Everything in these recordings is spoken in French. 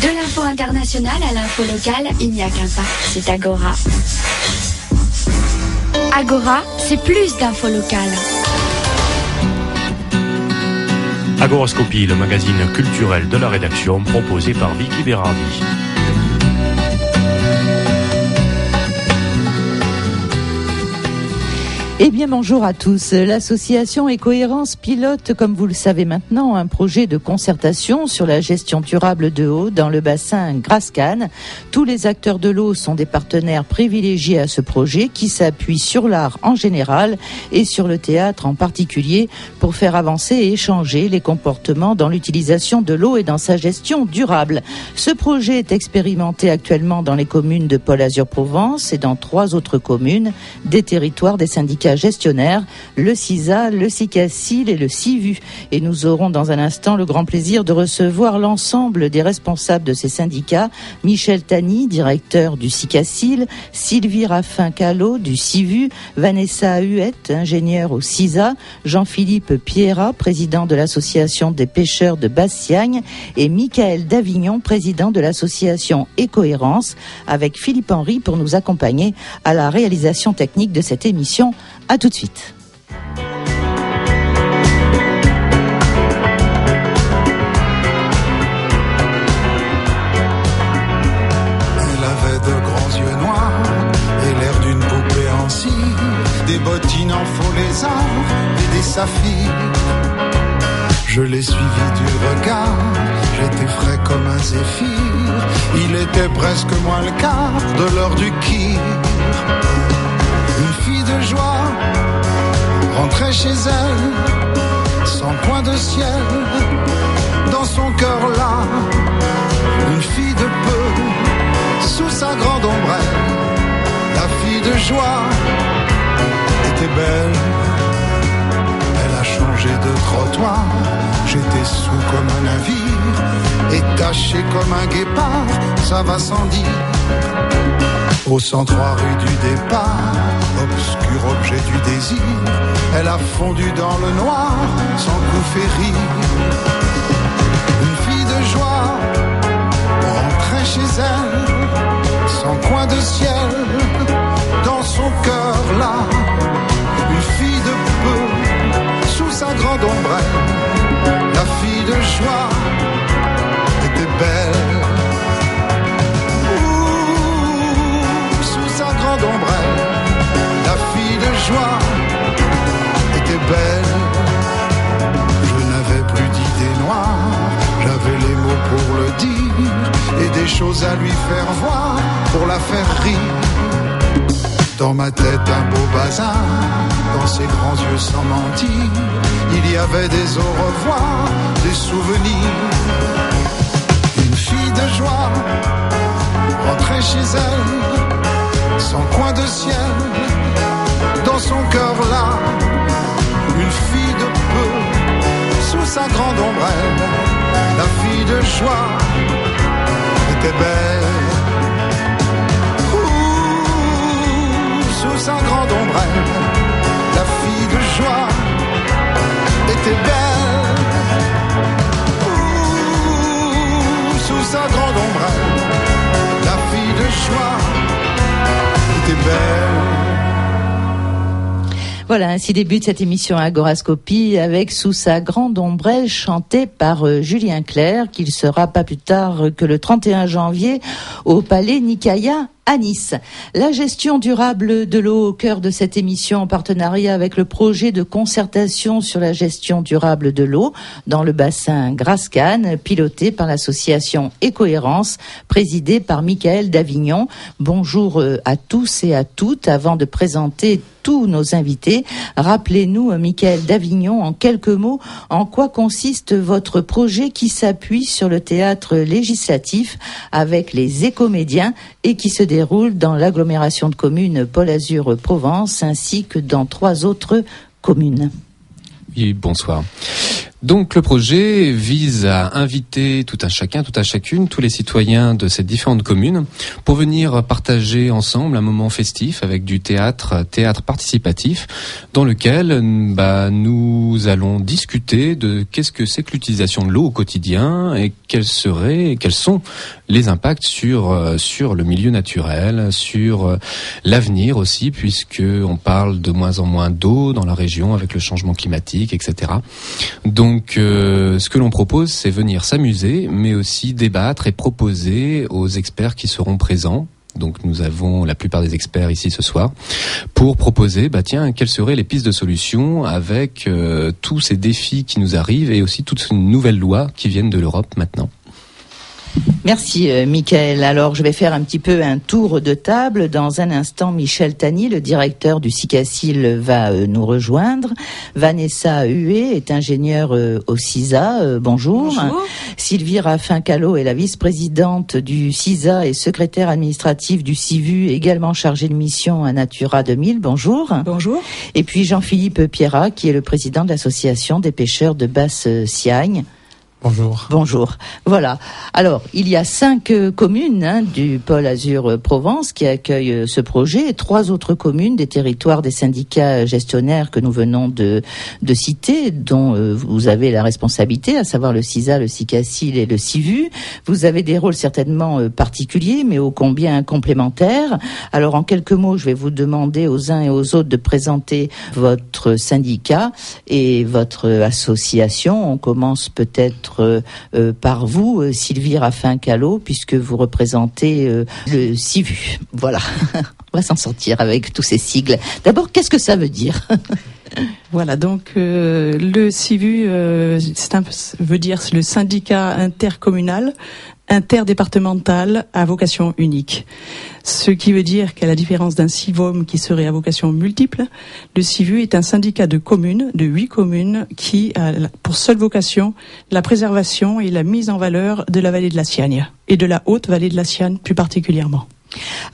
De l'info internationale à l'info locale, il n'y a qu'un pas, c'est Agora. Agora, c'est plus d'infos locales. Agoroscopie, le magazine culturel de la rédaction proposé par Vicky Berardi. Eh bien, bonjour à tous. L'association Écohérence pilote, comme vous le savez maintenant, un projet de concertation sur la gestion durable de l'eau dans le bassin Grascane. Tous les acteurs de l'eau sont des partenaires privilégiés à ce projet qui s'appuie sur l'art en général et sur le théâtre en particulier pour faire avancer et échanger les comportements dans l'utilisation de l'eau et dans sa gestion durable. Ce projet est expérimenté actuellement dans les communes de Paul Azur Provence et dans trois autres communes des territoires des syndicats gestionnaire, le CISA, le CICACIL et le CIVU. Et nous aurons dans un instant le grand plaisir de recevoir l'ensemble des responsables de ces syndicats, Michel Tani, directeur du CICACIL, Sylvie Raffin-Callot du CIVU, Vanessa Huette, ingénieure au CISA, Jean-Philippe Piera, président de l'association des pêcheurs de Bassiagne et Michael Davignon, président de l'association Écohérence, avec Philippe Henry pour nous accompagner à la réalisation technique de cette émission. A tout de suite. Elle avait de grands yeux noirs et l'air d'une poupée en cire, des bottines en faux lézard et des saphirs. Je l'ai suivi du regard, j'étais frais comme un zéphyr. Il était presque moins le quart de l'heure du kir. Fille de joie rentrait chez elle, sans point de ciel, dans son cœur là. Une fille de peu, sous sa grande ombrelle, la fille de joie était belle. Elle a changé de trottoir, j'étais sous comme un navire, et taché comme un guépard, ça va sans dire. Au 103 rue du départ, obscur objet du désir, elle a fondu dans le noir, sans coup rire. Une fille de joie rentrait chez elle, sans coin de ciel, dans son cœur là. Une fille de peu, sous sa grande ombrelle, la fille de joie la fille de joie était belle. Je n'avais plus d'idées noires, j'avais les mots pour le dire et des choses à lui faire voir pour la faire rire. Dans ma tête un beau bazar, dans ses grands yeux sans mentir, il y avait des au revoir, des souvenirs. Une fille de joie rentrait chez elle, sans coin de ciel, dans son cœur là, une fille de peu, sous sa grande ombrelle, la fille de joie était belle. Ouh, sous sa grande ombrelle, la fille de joie était belle. Ouh, sous sa grande ombrelle, Voilà, ainsi débute cette émission Agorascopie avec sous sa grande ombrelle chantée par euh, Julien Clerc, qu'il sera pas plus tard que le 31 janvier au Palais Nicaïa à Nice. La gestion durable de l'eau au cœur de cette émission en partenariat avec le projet de concertation sur la gestion durable de l'eau dans le bassin Grascane, piloté par l'association Écohérence, présidée par Michael Davignon. Bonjour euh, à tous et à toutes. Avant de présenter tous nos invités, rappelez-nous, euh, Michael Davignon, en quelques mots, en quoi consiste votre projet qui s'appuie sur le théâtre législatif avec les écomédiens et qui se déroule dans l'agglomération de communes Paul Azur Provence ainsi que dans trois autres communes. Bonsoir. Donc le projet vise à inviter tout un chacun, tout à chacune, tous les citoyens de ces différentes communes pour venir partager ensemble un moment festif avec du théâtre, théâtre participatif, dans lequel bah, nous allons discuter de qu'est-ce que c'est que l'utilisation de l'eau au quotidien et quels seraient, quels sont les impacts sur euh, sur le milieu naturel, sur euh, l'avenir aussi, puisque on parle de moins en moins d'eau dans la région avec le changement climatique, etc. Donc, euh, ce que l'on propose, c'est venir s'amuser, mais aussi débattre et proposer aux experts qui seront présents donc nous avons la plupart des experts ici ce soir pour proposer, bah tiens, quelles seraient les pistes de solutions avec tous ces défis qui nous arrivent et aussi toutes ces nouvelles lois qui viennent de l'Europe maintenant. Merci, euh, Michael. Alors, je vais faire un petit peu un tour de table. Dans un instant, Michel Tani, le directeur du SICACIL, va euh, nous rejoindre. Vanessa Huet est ingénieure euh, au CISA. bonjour. bonjour. Sylvie Raffin-Callot est la vice-présidente du CISA et secrétaire administrative du CIVU, également chargée de mission à Natura 2000. Bonjour. Bonjour. Et puis Jean-Philippe Pierrat, qui est le président de l'association des pêcheurs de Basse-Siagne. Bonjour. Bonjour. Voilà. Alors, il y a cinq euh, communes hein, du pôle Azur euh, Provence qui accueillent euh, ce projet et trois autres communes des territoires des syndicats gestionnaires que nous venons de, de citer, dont vous avez la responsabilité, à savoir le CISA, le CICACIL et le CIVU. Vous avez des rôles certainement particuliers, mais ô combien complémentaires. Alors, en quelques mots, je vais vous demander aux uns et aux autres de présenter votre syndicat et votre association. On commence peut-être euh, euh, par vous, euh, Sylvie Raffin-Callot, puisque vous représentez le CIVU. Voilà, on va s'en sortir avec tous ces sigles. D'abord, qu'est-ce que ça veut dire? Voilà, donc le CIVU un, veut dire le syndicat intercommunal interdépartemental à vocation unique. Ce qui veut dire qu'à la différence d'un CIVOM qui serait à vocation multiple, le CIVU est un syndicat de communes, de huit communes, qui a pour seule vocation la préservation et la mise en valeur de la vallée de la Siagne et de la haute vallée de la Siagne plus particulièrement.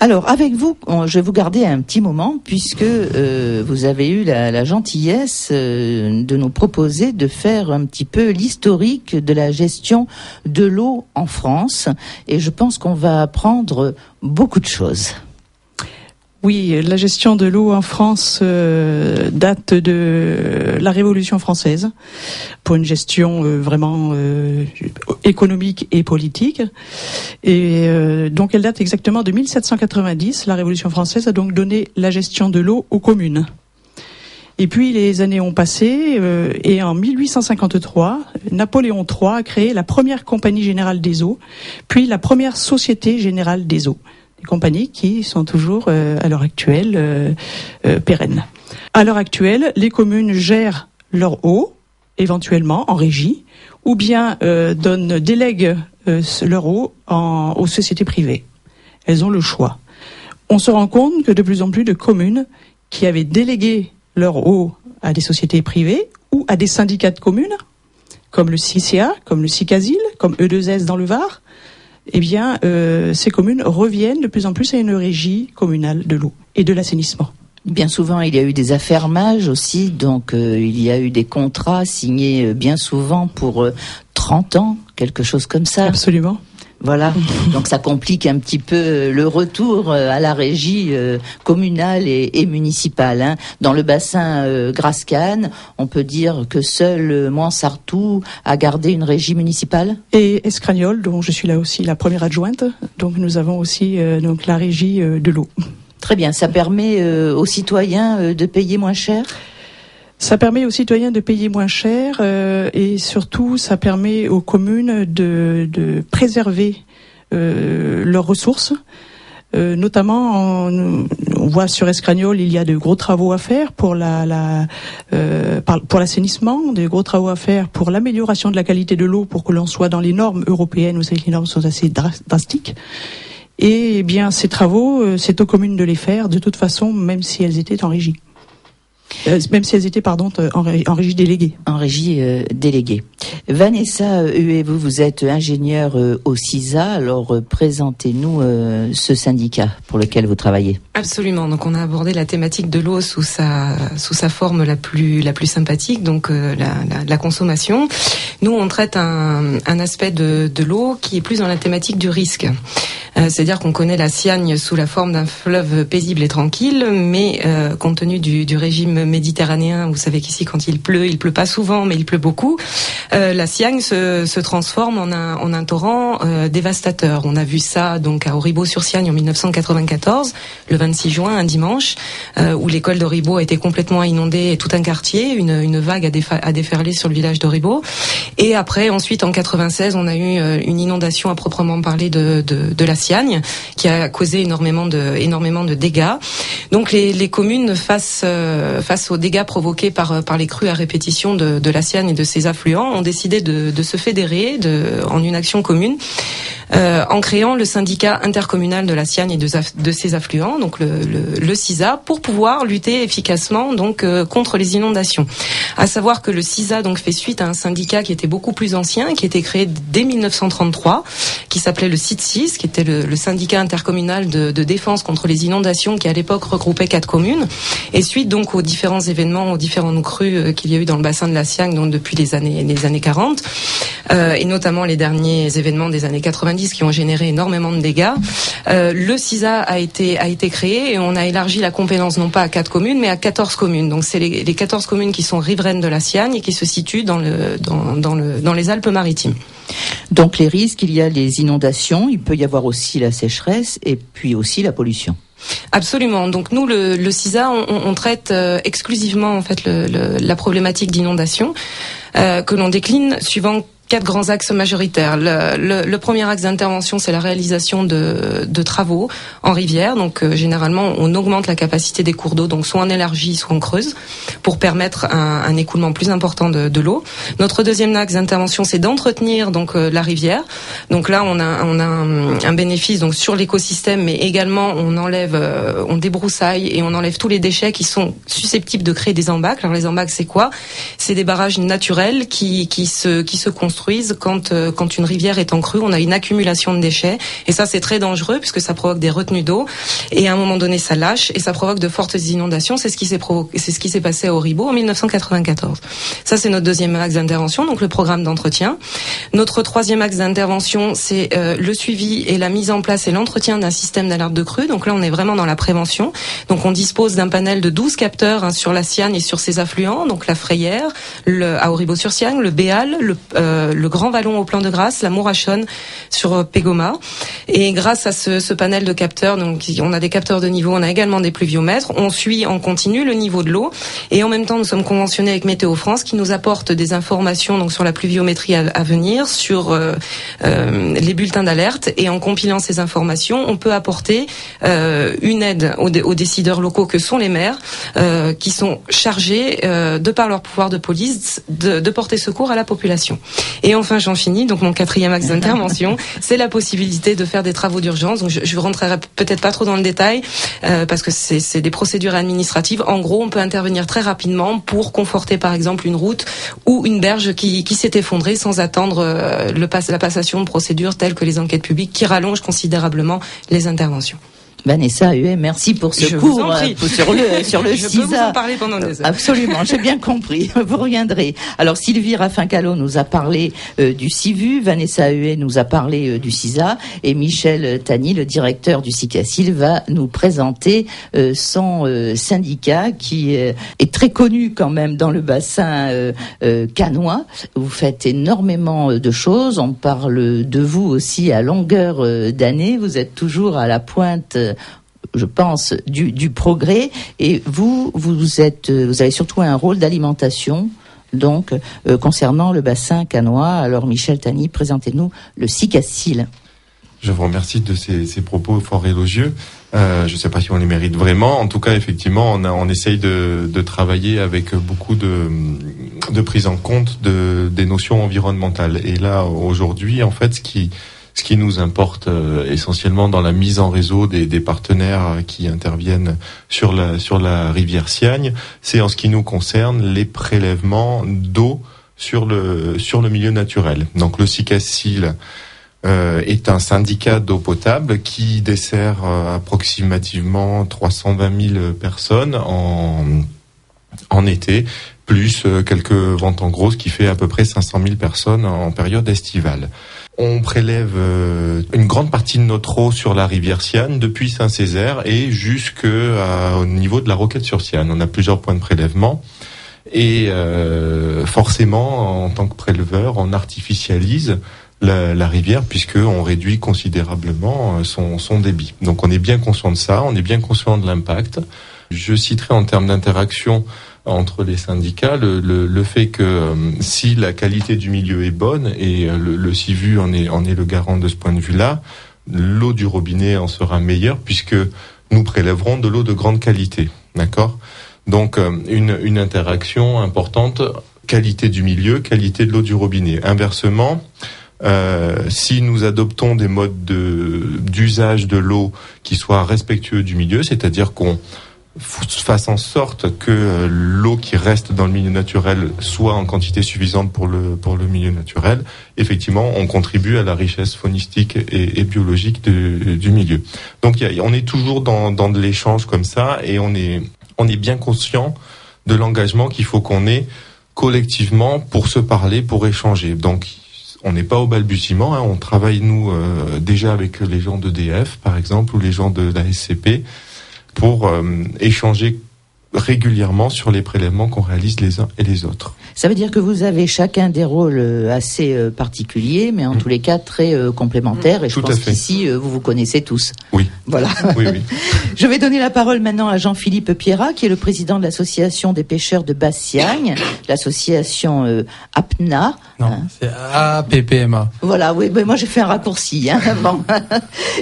Alors, avec vous, je vais vous garder un petit moment puisque euh, vous avez eu la, gentillesse euh, de nous proposer de faire un petit peu l'historique de la gestion de l'eau en France. Et je pense qu'on va apprendre beaucoup de choses. Oui, la gestion de l'eau en France euh, date de la Révolution française pour une gestion euh, vraiment euh, économique et politique. Et donc elle date exactement de 1790. La Révolution française a donc donné la gestion de l'eau aux communes. Et puis les années ont passé et en 1853, Napoléon III a créé la première compagnie générale des eaux, puis la première société générale des eaux compagnies qui sont toujours euh, à l'heure actuelle euh, euh, pérennes. À l'heure actuelle, les communes gèrent leur eau, éventuellement en régie, ou bien délèguent leur eau aux sociétés privées. Elles ont le choix. On se rend compte que de plus en plus de communes qui avaient délégué leur eau à des sociétés privées ou à des syndicats de communes, comme le CICA, comme le CICASIL, comme E2S dans le Var, eh bien, euh, ces communes reviennent de plus en plus à une régie communale de l'eau et de l'assainissement. Bien souvent, il y a eu des affermages aussi, donc euh, il y a eu des contrats signés euh, bien souvent pour 30 ans, quelque chose comme ça. Absolument. Voilà. Donc ça complique un petit peu le retour euh, à la régie euh, communale et, municipale. Hein. Dans le bassin euh, Grascane, on peut dire que seul Moinsartou a gardé une régie municipale. Et Escragnol, dont je suis là aussi la première adjointe. Donc nous avons aussi donc la régie de l'eau. Très bien. Ça permet aux citoyens de payer moins cher? Ça permet aux citoyens de payer moins cher euh, et surtout ça permet aux communes de, de préserver euh, leurs ressources. Euh, notamment, on, on, voit sur Escragnol, il y a de gros travaux à faire pour la, la euh, pour l'assainissement, des gros travaux à faire pour l'amélioration de la qualité de l'eau, pour que l'on soit dans les normes européennes. Que les normes sont assez drastiques. Et eh bien, ces travaux, euh, c'est aux communes de les faire, de toute façon, même si elles étaient en régie. Euh, même si elles étaient pardon en, en régie déléguée. En régie euh, déléguée. Vanessa vous, vous êtes ingénieure euh, au CISA, alors euh, présentez-nous euh, ce syndicat pour lequel vous travaillez. Absolument. Donc on a abordé la thématique de l'eau sous sa sous sa forme la plus la plus sympathique, donc la, la, la, consommation. Nous on traite un, un aspect de, de l'eau qui est plus dans la thématique du risque. C'est-à-dire qu'on connaît la Siagne sous la forme d'un fleuve paisible et tranquille, mais euh, compte tenu du, du, régime méditerranéen, vous savez qu'ici quand il pleut, il pleut pas souvent, mais il pleut beaucoup. Euh, la Siagne se, se, transforme en un, en un torrent euh, dévastateur. On a vu ça donc à Auribeau-sur-Siagne en 1994, le 26 juin, un dimanche, où l'école d'Auribeau a été complètement inondée et tout un quartier, une, une vague a déferlé sur le village d'Auribeau. Et après, ensuite, en 96, on a eu une inondation à proprement parler de, de, de la Siagne qui a causé énormément de, dégâts. Donc les, communes face, euh, face aux dégâts provoqués par, par les crues à répétition de, la Siagne et de ses affluents ont décidé de, se fédérer en une action commune euh, en créant le syndicat intercommunal de la Siagne et de, ses affluents, donc le, le, le, CISA, pour pouvoir lutter efficacement donc euh, contre les inondations. À savoir que le CISA donc fait suite à un syndicat qui était beaucoup plus ancien, qui était créé dès 1933, qui s'appelait le CIT6, qui était le, syndicat intercommunal de, de, défense contre les inondations, qui à l'époque regroupait quatre communes. Et suite donc aux différents événements, aux différents crues euh, qu'il y a eu dans le bassin de la Siagne, donc depuis les années les années 40, euh, et notamment les derniers événements des années 90 qui ont généré énormément de dégâts. Euh, le CISA a été a été créé et on a élargi la compétence non pas à quatre communes mais à 14 communes. Donc c'est les, les 14 communes qui sont riveraines de la Siagne et qui se situent dans le dans, dans le dans les Alpes-Maritimes. Donc les risques, il y a les inondations, il peut y avoir aussi la sécheresse et puis aussi la pollution. Absolument. Donc nous, le, le CISA, on, on traite euh, exclusivement en fait le, le, la problématique d'inondation euh, que l'on décline suivant quatre grands axes majoritaires. Le, premier axe d'intervention, c'est la réalisation de, travaux en rivière. Donc euh, généralement, on augmente la capacité des cours d'eau, donc soit on élargit, soit on creuse, pour permettre un, écoulement plus important de, l'eau. Notre deuxième axe d'intervention, c'est d'entretenir donc euh, la rivière. Donc là, on a, un, bénéfice donc sur l'écosystème, mais également on enlève, euh, on débroussaille et on enlève tous les déchets qui sont susceptibles de créer des embâcles. Les embâcles, c'est quoi? C'est des barrages naturels qui, qui se qui se construisent euh, quand une rivière est en crue, on a une accumulation de déchets et ça c'est très dangereux puisque ça provoque des retenues d'eau et à un moment donné ça lâche et ça provoque de fortes inondations. C'est ce qui s'est passé à Auribeau en 1994. Ça c'est notre deuxième axe d'intervention, donc le programme d'entretien. Notre troisième axe d'intervention, c'est euh, le suivi et la mise en place et l'entretien d'un système d'alerte de crue. Donc là on est vraiment dans la prévention. Donc on dispose d'un panel de 12 capteurs hein, sur la Siane et sur ses affluents, donc la Frayère, le à Auribeau-sur-Siagne, le Béal, le euh, le Grand Vallon au plan de Grâce, la Mourachonne sur euh, Pégoma. Et grâce à ce, panel de capteurs, donc on a des capteurs de niveau, on a également des pluviomètres, on suit en continu le niveau de l'eau et en même temps nous sommes conventionnés avec Météo France qui nous apporte des informations donc sur la pluviométrie à, venir, sur euh, euh, les bulletins d'alerte et en compilant ces informations, on peut apporter euh, une aide aux, décideurs locaux que sont les maires euh, qui sont chargés euh, de par leur pouvoir de police de porter secours à la population. Et enfin, j'en finis. Donc mon quatrième axe d'intervention, c'est la possibilité de faire des travaux d'urgence. Donc je, je rentrerai peut-être pas trop dans le détail euh, parce que c'est des procédures administratives. En gros, on peut intervenir très rapidement pour conforter, par exemple, une route ou une berge qui, qui s'est effondrée sans attendre euh, le pass, la passation de procédures telles que les enquêtes publiques qui rallongent considérablement les interventions. Vanessa Huet, merci pour ce je cours euh, sur le sur le je CISA. Peux vous en parler pendant des heures. Absolument, j'ai bien compris. Vous reviendrez. Alors Sylvie Raffincalo nous a parlé euh, du CIVU, Vanessa Huet nous a parlé euh, du CISA et Michel Tani, le directeur du CICACIL, va nous présenter euh, son euh, syndicat qui est très connu quand même dans le bassin canois. Vous faites énormément de choses. On parle de vous aussi à longueur d'année. Vous êtes toujours à la pointe je pense, du, progrès. Et vous, vous êtes, vous avez surtout un rôle d'alimentation. Donc, euh, concernant le bassin canois, alors Michel Tani, présentez-nous le CICACIL. Je vous remercie de ces, propos fort élogieux. Euh, je ne sais pas si on les mérite vraiment. En tout cas, effectivement, on, a, essaye de, travailler avec beaucoup de, de prise en compte de, des notions environnementales. Et là, aujourd'hui, en fait, ce qui, Ce qui nous importe euh, essentiellement dans la mise en réseau des, des, partenaires qui interviennent sur la sur la rivière Siagne, c'est en ce qui nous concerne les prélèvements d'eau sur le sur le milieu naturel. Donc le SICACIL euh, est un syndicat d'eau potable qui dessert euh, approximativement 320 000 personnes en, en été, plus euh, quelques ventes en gros, ce qui fait à peu près 500 000 personnes en période estivale. On prélève une grande partie de notre eau sur la rivière Siane depuis Saint-Césaire et jusqu'au niveau de la Roquette sur Siane. On a plusieurs points de prélèvement. Et forcément, en tant que préleveur, on artificialise la, rivière puisqu'on réduit considérablement euh, son, son débit. Donc on est bien conscient de ça, on est bien conscient de l'impact. Je citerai en termes d'interaction entre les syndicats le, le, le fait que euh, si la qualité du milieu est bonne et euh, le, le CIVU en est, en est le garant de ce point de vue-là, l'eau du robinet en sera meilleure puisque nous prélèverons de l'eau de grande qualité. D'accord? Donc une, une interaction importante, qualité du milieu, qualité de l'eau du robinet. Inversement, euh, si nous adoptons des modes d'usage de, l'eau qui soient respectueux du milieu, c'est-à-dire qu'on fasse en sorte que l'eau qui reste dans le milieu naturel soit en quantité suffisante pour le pour le milieu naturel. Effectivement, on contribue à la richesse faunistique et, biologique du milieu. Donc, on est toujours dans, dans de l'échange comme ça, et on est on est bien conscient de l'engagement qu'il faut qu'on ait collectivement pour se parler, pour échanger. Donc, on n'est pas au balbutiement. Hein. On travaille nous euh, déjà avec les gens d'EDF, par exemple, ou les gens de la SCP, pour euh, échanger régulièrement sur les prélèvements qu'on réalise les uns et les autres. Ça veut dire que vous avez chacun des rôles euh, assez euh, particuliers, mais en mm. tous les cas très euh, complémentaires. Et je pense qu'ici, vous vous connaissez tous. Oui. Voilà. Oui, oui. je vais donner la parole maintenant à Jean-Philippe Pierrat, qui est le président de l'association des pêcheurs de Bassiagne, l'association APNA. Non, hein. c'est APPMA. Voilà, oui, ben moi j'ai fait un raccourci. Hein, bon.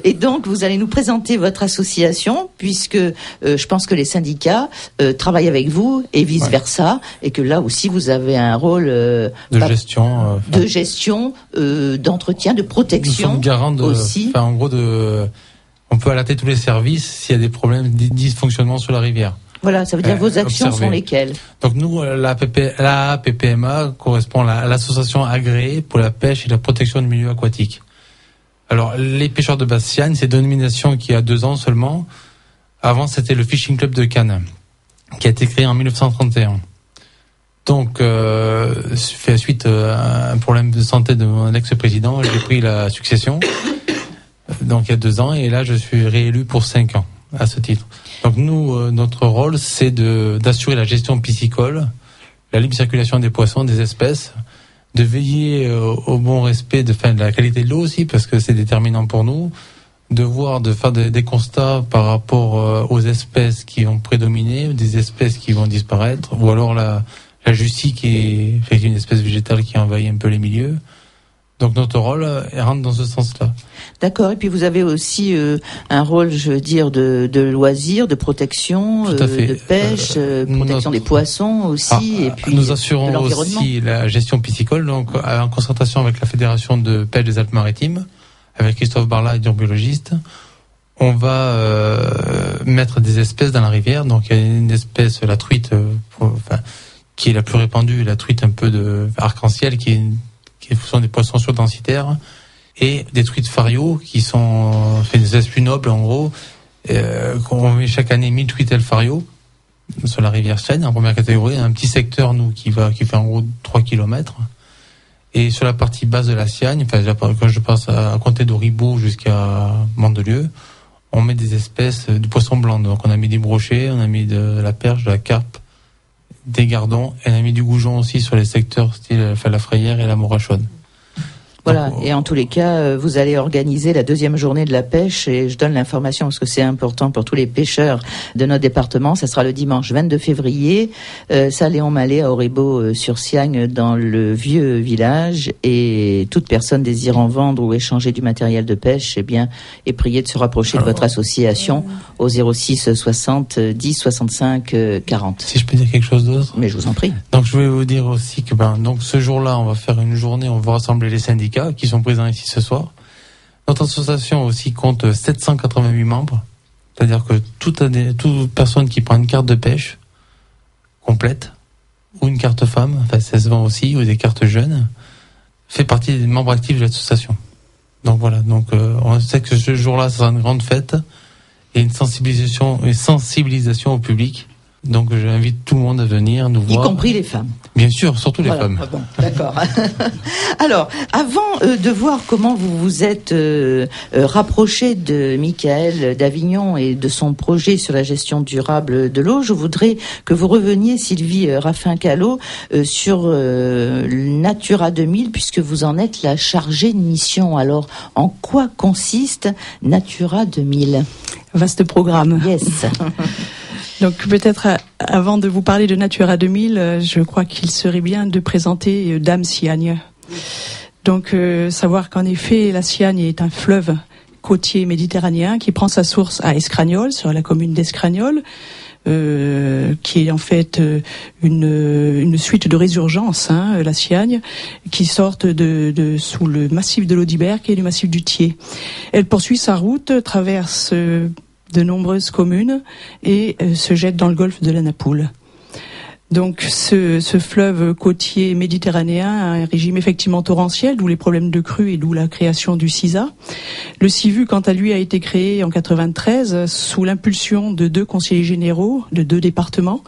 Et donc, vous allez nous présenter votre association, puisque je pense que les syndicats euh, travaille avec vous et vice versa, et que là aussi vous avez un rôle euh, de gestion, euh, de gestion, d'entretien, de protection. Nous garants de, aussi. en gros, de, on peut alerter tous les services s'il y a des problèmes, des dysfonctionnements sur la rivière. Voilà, ça veut dire vos actions sont lesquelles Donc nous, la, PP, la PPMA correspond à l'association agréée pour la pêche et la protection du milieu aquatique. Alors, les pêcheurs de Bastiane, c'est une domination qui a deux ans seulement. Avant, c'était le Fishing Club de Cannes qui a été créé en 1931. Donc, euh, fait suite euh, à un problème de santé de mon ex-président, j'ai pris la succession. Donc, il y a deux ans, et là, je suis réélu pour cinq ans à ce titre. Donc, nous, euh, notre rôle, c'est d'assurer la gestion piscicole, la libre circulation des poissons, des espèces, de veiller euh, au bon respect de, de la qualité de l'eau aussi, parce que c'est déterminant pour nous, de voir, de faire des, constats par rapport euh, aux espèces qui vont prédominer, des espèces qui vont disparaître, ou alors la, la justie qui est, une espèce végétale qui envahit un peu les milieux. Donc notre rôle euh, rentre dans ce sens-là. D'accord. Et puis vous avez aussi euh, un rôle, je veux dire, de, de loisir, de protection, de pêche, protection des poissons aussi, ah, et puis nous assurons aussi la gestion piscicole, donc en concertation avec la fédération de pêche des Alpes-Maritimes avec Christophe Barla, biologiste, on va euh, mettre des espèces dans la rivière. Donc il y a une espèce, la truite, euh, enfin, qui est la plus répandue, la truite un peu de arc-en-ciel, qui, qui sont des poissons surdensitaires, et des truites fario, qui sont des espèces nobles en gros. Euh, on met chaque année 1000 truites fario sur la rivière Seine en première catégorie, un petit secteur nous qui va qui fait en gros 3 kilomètres et sur la partie basse de la Siagne, enfin, quand je passe à, compter de Ribot jusqu'à Mandelieu, on met des espèces de poissons blancs. Donc on a mis des brochets, on a mis de la perche, de la carpe, des gardons, on a mis du goujon aussi sur les secteurs style la frayère et la morachonne. Voilà. Et en tous les cas, euh, vous allez organiser la deuxième journée de la pêche et je donne l'information parce que c'est important pour tous les pêcheurs de notre département. Ça sera le dimanche 22 février, euh, Saléon-Malais à Auribeau euh, sur Siagne dans le vieux village et toute personne désirant vendre ou échanger du matériel de pêche, eh bien, est priée de se rapprocher de votre association au 06 60 10 65 40. Si je peux dire quelque chose d'autre? Mais je vous en prie. Donc je vais vous dire aussi que ben donc ce jour-là, on va faire une journée, on va rassembler les syndicats qui sont présents ici ce soir. Notre association aussi compte 788 membres. C'est-à-dire que toute, personne qui prend une carte de pêche complète, ou une carte femme, enfin ça se vend aussi, ou des cartes jeunes, fait partie des membres actifs de l'association. Donc voilà, donc euh, on sait que ce jour-là, ce sera une grande fête et une sensibilisation, une sensibilisation au public donc j'invite tout le monde à venir nous voir. Y compris les femmes. Bien sûr, surtout les femmes. Ah bon, D'accord. Alors, avant euh, de voir comment vous vous êtes euh, euh, rapproché de Michael d'Avignon et de son projet sur la gestion durable de l'eau, je voudrais que vous reveniez, Sylvie Raffin-Callot, sur Natura 2000, puisque vous en êtes la chargée de mission. Alors, en quoi consiste Natura 2000 Vaste programme. Yes. Donc peut-être euh, avant de vous parler de Natura 2000, euh, je crois qu'il serait bien de présenter euh, Dame Siagne. Donc savoir qu'en effet la Siagne est un fleuve côtier méditerranéen qui prend sa source à Escragnol, sur la commune d'Escragnol, qui est en fait une, suite de résurgence, hein, la Siagne, qui sortent de, sous le massif de l'Audibert, est le massif du Thiers. Elle poursuit sa route, traverse de nombreuses communes et euh, se jette dans le golfe de la Napoule. Donc ce, fleuve côtier méditerranéen a un régime effectivement torrentiel, d'où les problèmes de crue et d'où la création du CISA. Le CIVU, quant à lui, a été créé en 93 sous l'impulsion de deux conseillers généraux de deux départements,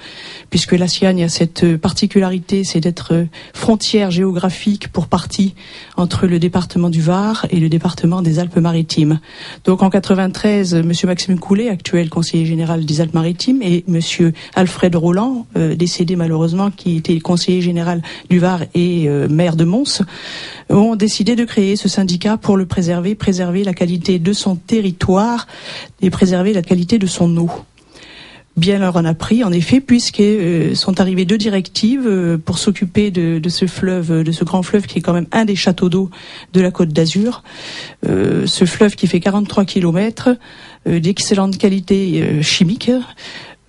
puisque la Siagne a cette particularité, c'est d'être frontière géographique pour partie entre le département du Var et le département des Alpes-Maritimes. Donc en 93, Monsieur Maxime Coulet, actuel conseiller général des Alpes-Maritimes, et Monsieur Alfred Roland, euh, décédé malheureusement, qui était conseiller général du Var et euh, maire de Mons, ont décidé de créer ce syndicat pour le préserver, préserver la qualité de son territoire et préserver la qualité de son eau bien leur en a pris, en effet, puisque euh, sont arrivées deux directives euh, pour s'occuper de, ce fleuve, de ce grand fleuve qui est quand même un des châteaux d'eau de la Côte d'Azur. ce fleuve qui fait 43 kilomètres, d'excellente qualité chimique,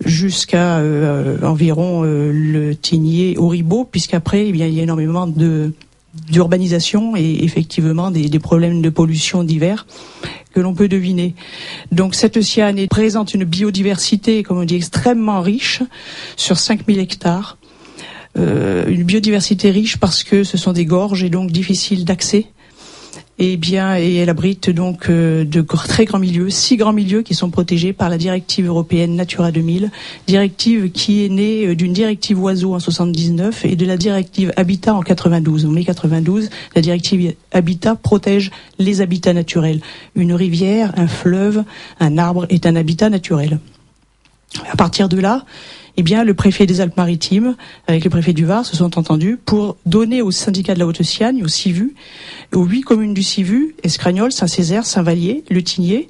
jusqu'à euh, environ euh, le Tigné au Ribot, puisqu'après, eh il y a énormément de d'urbanisation et effectivement des, problèmes de pollution divers que l'on peut deviner. Donc cette océane présente une biodiversité, comme on dit, extrêmement riche sur 5000 hectares. Euh, une biodiversité riche parce que ce sont des gorges et donc difficiles d'accès et eh bien, et elle abrite donc euh, de très grands milieux, six grands milieux qui sont protégés par la directive européenne Natura 2000, directive qui est née euh, d'une directive oiseau en 79 et de la directive Habitat en 92. En mai 92, la directive Habitat protège les habitats naturels. Une rivière, un fleuve, un arbre est un habitat naturel. À partir de là, eh bien, le préfet des Alpes-Maritimes, avec le préfet du Var, se sont entendus pour donner au syndicat de la Haute-Siagne, au CIVU, aux huit communes du CIVU, Escragnol, Saint-Césaire, Saint-Vallier, Le Tigné,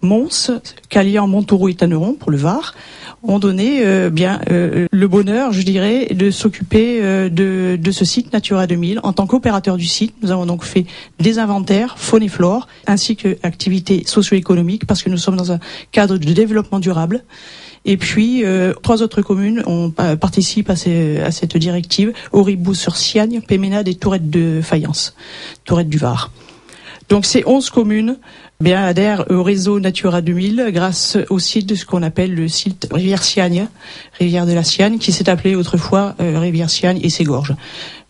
Mons, Calian, Montauroux et Tanneron pour le Var, ont donné euh, bien euh, le bonheur, je dirais, de s'occuper euh, de, de, ce site Natura 2000. En tant qu'opérateur du site, nous avons donc fait des inventaires faune et flore, ainsi que activités socio-économiques, parce que nous sommes dans un cadre de développement durable. Et puis, euh, trois autres communes ont, euh, participent à, cette directive, Auribou-sur-Siagne, Péménade et Tourette de Fayence, Tourette du Var. Donc ces 11 communes bien adhèrent au réseau Natura 2000 grâce au site de ce qu'on appelle le site Rivière Siagne, Rivière de la Siagne, qui s'est appelé autrefois euh, Rivière Siagne et ses gorges.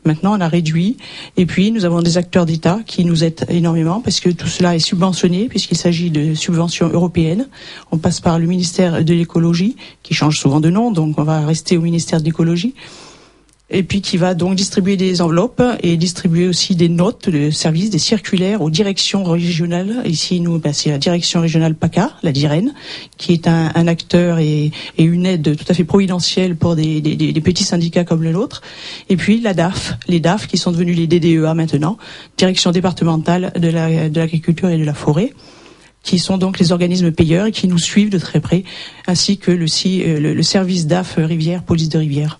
Maintenant, on a réduit. Et puis, nous avons des acteurs d'État qui nous aident énormément parce que tout cela est subventionné puisqu'il s'agit de subventions européennes. On passe par le ministère de l'écologie qui change souvent de nom, donc on va rester au ministère de l'écologie et puis qui va donc distribuer des enveloppes et distribuer aussi des notes de service, des circulaires aux directions régionales. Ici, nous, bah, c'est la direction régionale PACA, la DIREN, qui est un, un acteur et, et, une aide tout à fait providentielle pour des, des, des, petits syndicats comme le nôtre. Et puis la DAF, les DAF qui sont devenus les DDEA maintenant, direction départementale de l'agriculture et de la forêt qui sont donc les organismes payeurs et qui nous suivent de très près, ainsi que le, euh, le, le service DAF Rivière, police de rivière.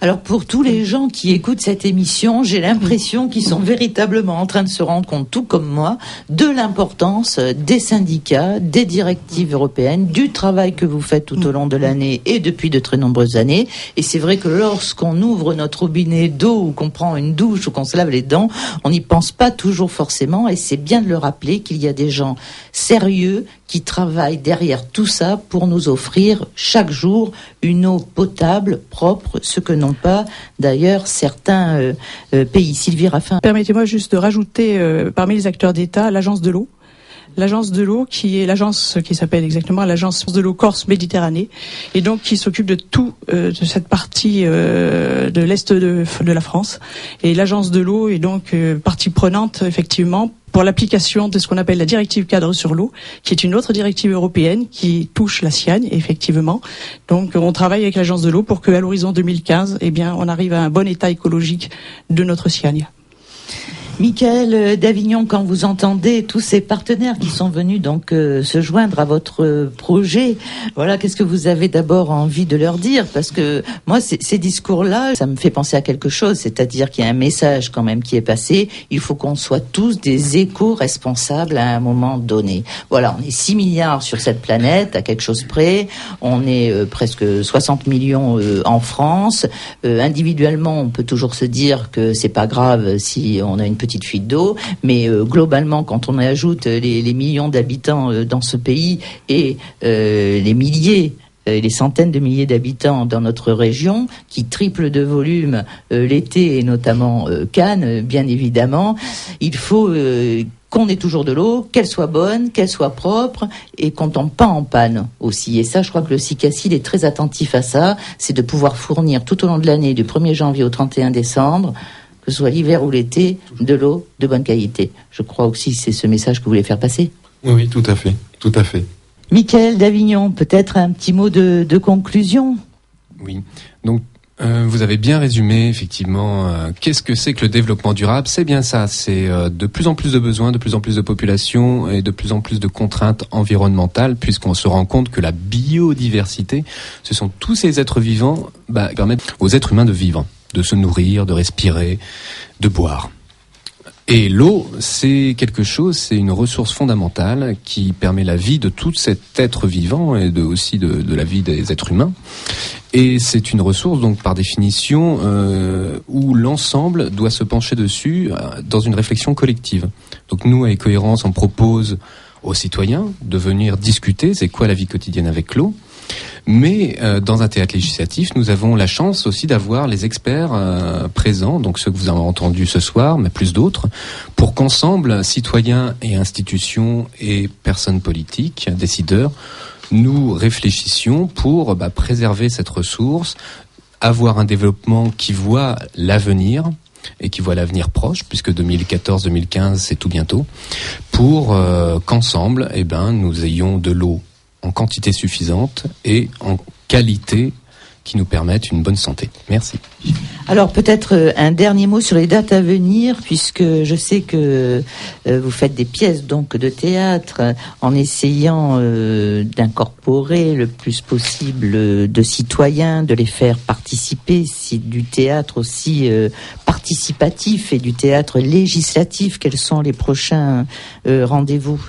Alors pour tous les gens qui écoutent cette émission, j'ai l'impression qu'ils sont véritablement en train de se rendre compte, tout comme moi, de l'importance des syndicats, des directives européennes, du travail que vous faites tout au long de l'année et depuis de très nombreuses années. Et c'est vrai que lorsqu'on ouvre notre robinet d'eau ou qu'on prend une douche ou qu'on se lave les dents, on n'y pense pas toujours forcément et c'est bien de le rappeler qu'il y a des gens sérieux qui travaillent derrière tout ça pour nous offrir chaque jour une eau potable, propre, ce que pas d'ailleurs certains euh, euh, pays. Sylvie Raffin. Permettez-moi juste de rajouter euh, parmi les acteurs d'État l'agence de l'eau l'agence de l'eau qui est l'agence qui s'appelle exactement l'agence de l'eau Corse Méditerranée et donc qui s'occupe de tout de cette partie de l'est de, de, la France et l'agence de l'eau est donc partie prenante effectivement pour l'application de ce qu'on appelle la directive cadre sur l'eau, qui est une autre directive européenne qui touche la Siagne, effectivement. Donc, on travaille avec l'agence de l'eau pour qu'à l'horizon 2015, eh bien, on arrive à un bon état écologique de notre Siagne. Michael d'Avignon, quand vous entendez tous ces partenaires qui sont venus donc euh, se joindre à votre projet, voilà, qu'est-ce que vous avez d'abord envie de leur dire? Parce que moi, ces discours-là, ça me fait penser à quelque chose, c'est-à-dire qu'il y a un message quand même qui est passé. Il faut qu'on soit tous des éco-responsables à un moment donné. Voilà, on est 6 milliards sur cette planète, à quelque chose près. On est euh, presque 60 millions euh, en France. individuellement, on peut toujours se dire que c'est pas grave si on a une fuite d'eau, mais euh, globalement, quand on ajoute les, millions d'habitants euh, dans ce pays et euh, les milliers les centaines de milliers d'habitants dans notre région, qui triplent de volume l'été et notamment Cannes, bien évidemment. Il faut qu'on ait toujours de l'eau, qu'elle soit bonne, qu'elle soit propre et qu'on tombe pas en panne aussi. Et ça, je crois que le CICACIL est très attentif à ça, c'est de pouvoir fournir tout au long de l'année, du 1er janvier au 31 décembre, que ce soit l'hiver ou l'été, de l'eau de bonne qualité. Je crois aussi que c'est ce message que vous voulez faire passer. Oui, oui, tout à fait, tout à fait. Michael d'Avignon, peut-être un petit mot de, conclusion? Oui, donc euh, vous avez bien résumé effectivement euh, qu'est-ce que c'est que le développement durable? C'est bien ça, c'est euh, de plus en plus de besoins, de plus en plus de population et de plus en plus de contraintes environnementales, puisqu'on se rend compte que la biodiversité, ce sont tous ces êtres vivants bah, qui permettent aux êtres humains de vivre de se nourrir, de respirer, de boire. Et l'eau, c'est quelque chose, c'est une ressource fondamentale qui permet la vie de tout cet être vivant et aussi de, la vie des êtres humains. Et c'est une ressource, donc par définition, euh, où l'ensemble doit se pencher dessus euh, dans une réflexion collective. Donc nous, à Cohérence, on propose aux citoyens de venir discuter, c'est quoi la vie quotidienne avec l'eau mais euh, dans un théâtre législatif, nous avons la chance aussi d'avoir les experts euh, présents, donc ceux que vous avez entendus ce soir, mais plus d'autres, pour qu'ensemble, citoyens et institutions et personnes politiques, décideurs, nous réfléchissions pour bah, préserver cette ressource, avoir un développement qui voit l'avenir, et qui voit l'avenir proche, puisque 2014-2015 c'est tout bientôt, pour euh, qu'ensemble, eh ben, nous ayons de l'eau en quantité suffisante et en qualité qui nous permettent une bonne santé. Merci. Alors peut-être euh, un dernier mot sur les dates à venir, puisque je sais que euh, vous faites des pièces donc de théâtre en essayant euh, d'incorporer le plus possible de citoyens, de les faire participer, si du théâtre aussi participatif et du théâtre législatif. Quels sont les prochains rendez-vous?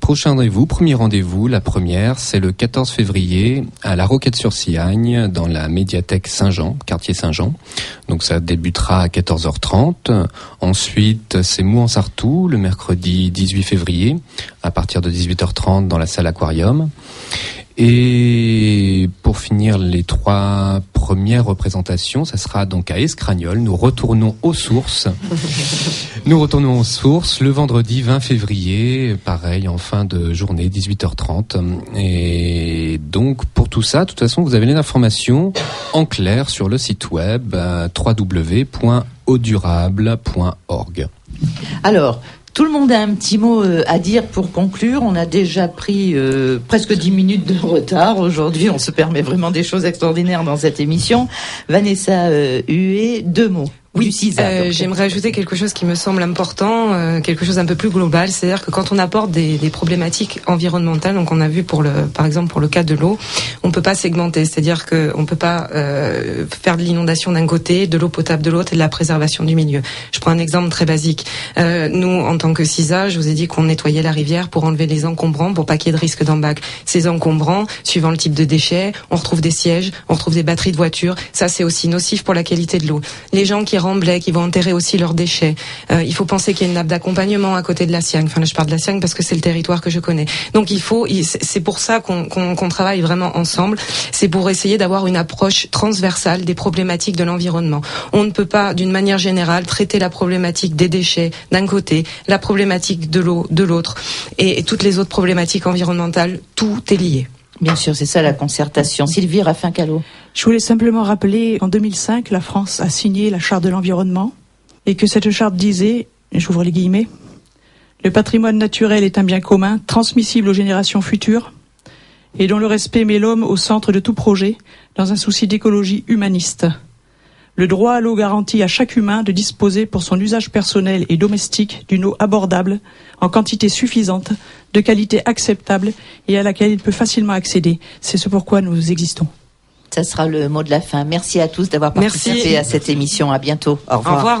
Prochain rendez-vous, premier rendez-vous, la première, c'est le 14 février à la Roquette-sur-Siagne, dans la médiathèque Saint-Jean, quartier Saint-Jean. Donc ça débutera à 14h30. Ensuite, c'est Mou-en-Sartou, le mercredi 18 février, à partir de 18h30 dans la salle Aquarium. Et pour finir les trois premières représentations, ça sera donc à Escragnol. Nous retournons aux sources. Nous retournons aux sources le vendredi 20 février, pareil en fin de journée, 18h30. Et donc pour tout ça, de toute façon, vous avez les informations en clair sur le site web euh, www.audurable.org. Alors, tout le monde a un petit mot euh, à dire pour conclure. On a déjà pris euh, presque dix minutes de retard. Aujourd'hui, on se permet vraiment des choses extraordinaires dans cette émission. Vanessa euh, deux mots. CISA. Euh, J'aimerais ajouter quelque chose qui me semble important, euh, quelque chose un peu plus global, c'est-à-dire que quand on apporte des, des, problématiques environnementales, donc on a vu pour le, par exemple pour le cas de l'eau, on peut pas segmenter, c'est-à-dire que on peut pas euh, faire de l'inondation d'un côté, de l'eau potable de l'autre et de la préservation du milieu. Je prends un exemple très basique. Euh, nous, en tant que CISA, je vous ai dit qu'on nettoyait la rivière pour enlever les encombrants, pour pas qu'il y ait de risque d'embac. Ces encombrants, suivant le type de déchets, on retrouve des sièges, on retrouve des batteries de voitures. Ça, c'est aussi nocif pour la qualité de l'eau. Les gens qui qui vont enterrer aussi leurs déchets. Euh, il faut penser qu'il y a une nappe d'accompagnement à côté de la Siagne. Enfin, là, je parle de la Siagne parce que c'est le territoire que je connais. Donc, il faut, c'est pour ça qu'on qu qu travaille vraiment ensemble. C'est pour essayer d'avoir une approche transversale des problématiques de l'environnement. On ne peut pas, d'une manière générale, traiter la problématique des déchets d'un côté, la problématique de l'eau de l'autre, et toutes les autres problématiques environnementales. Tout est lié. Bien sûr, c'est ça la concertation. Sylvie Raffin-Callot. Je voulais simplement rappeler, en 2005, la France a signé la Charte de l'environnement et que cette charte disait, j'ouvre les guillemets, le patrimoine naturel est un bien commun, transmissible aux générations futures et dont le respect met l'homme au centre de tout projet dans un souci d'écologie humaniste. Le droit à l'eau garantit à chaque humain de disposer pour son usage personnel et domestique d'une eau abordable, en quantité suffisante, de qualité acceptable et à laquelle il peut facilement accéder. C'est ce pourquoi nous existons. Ça sera le mot de la fin. Merci à tous d'avoir participé Merci. à cette émission. À bientôt. Au revoir. Au revoir.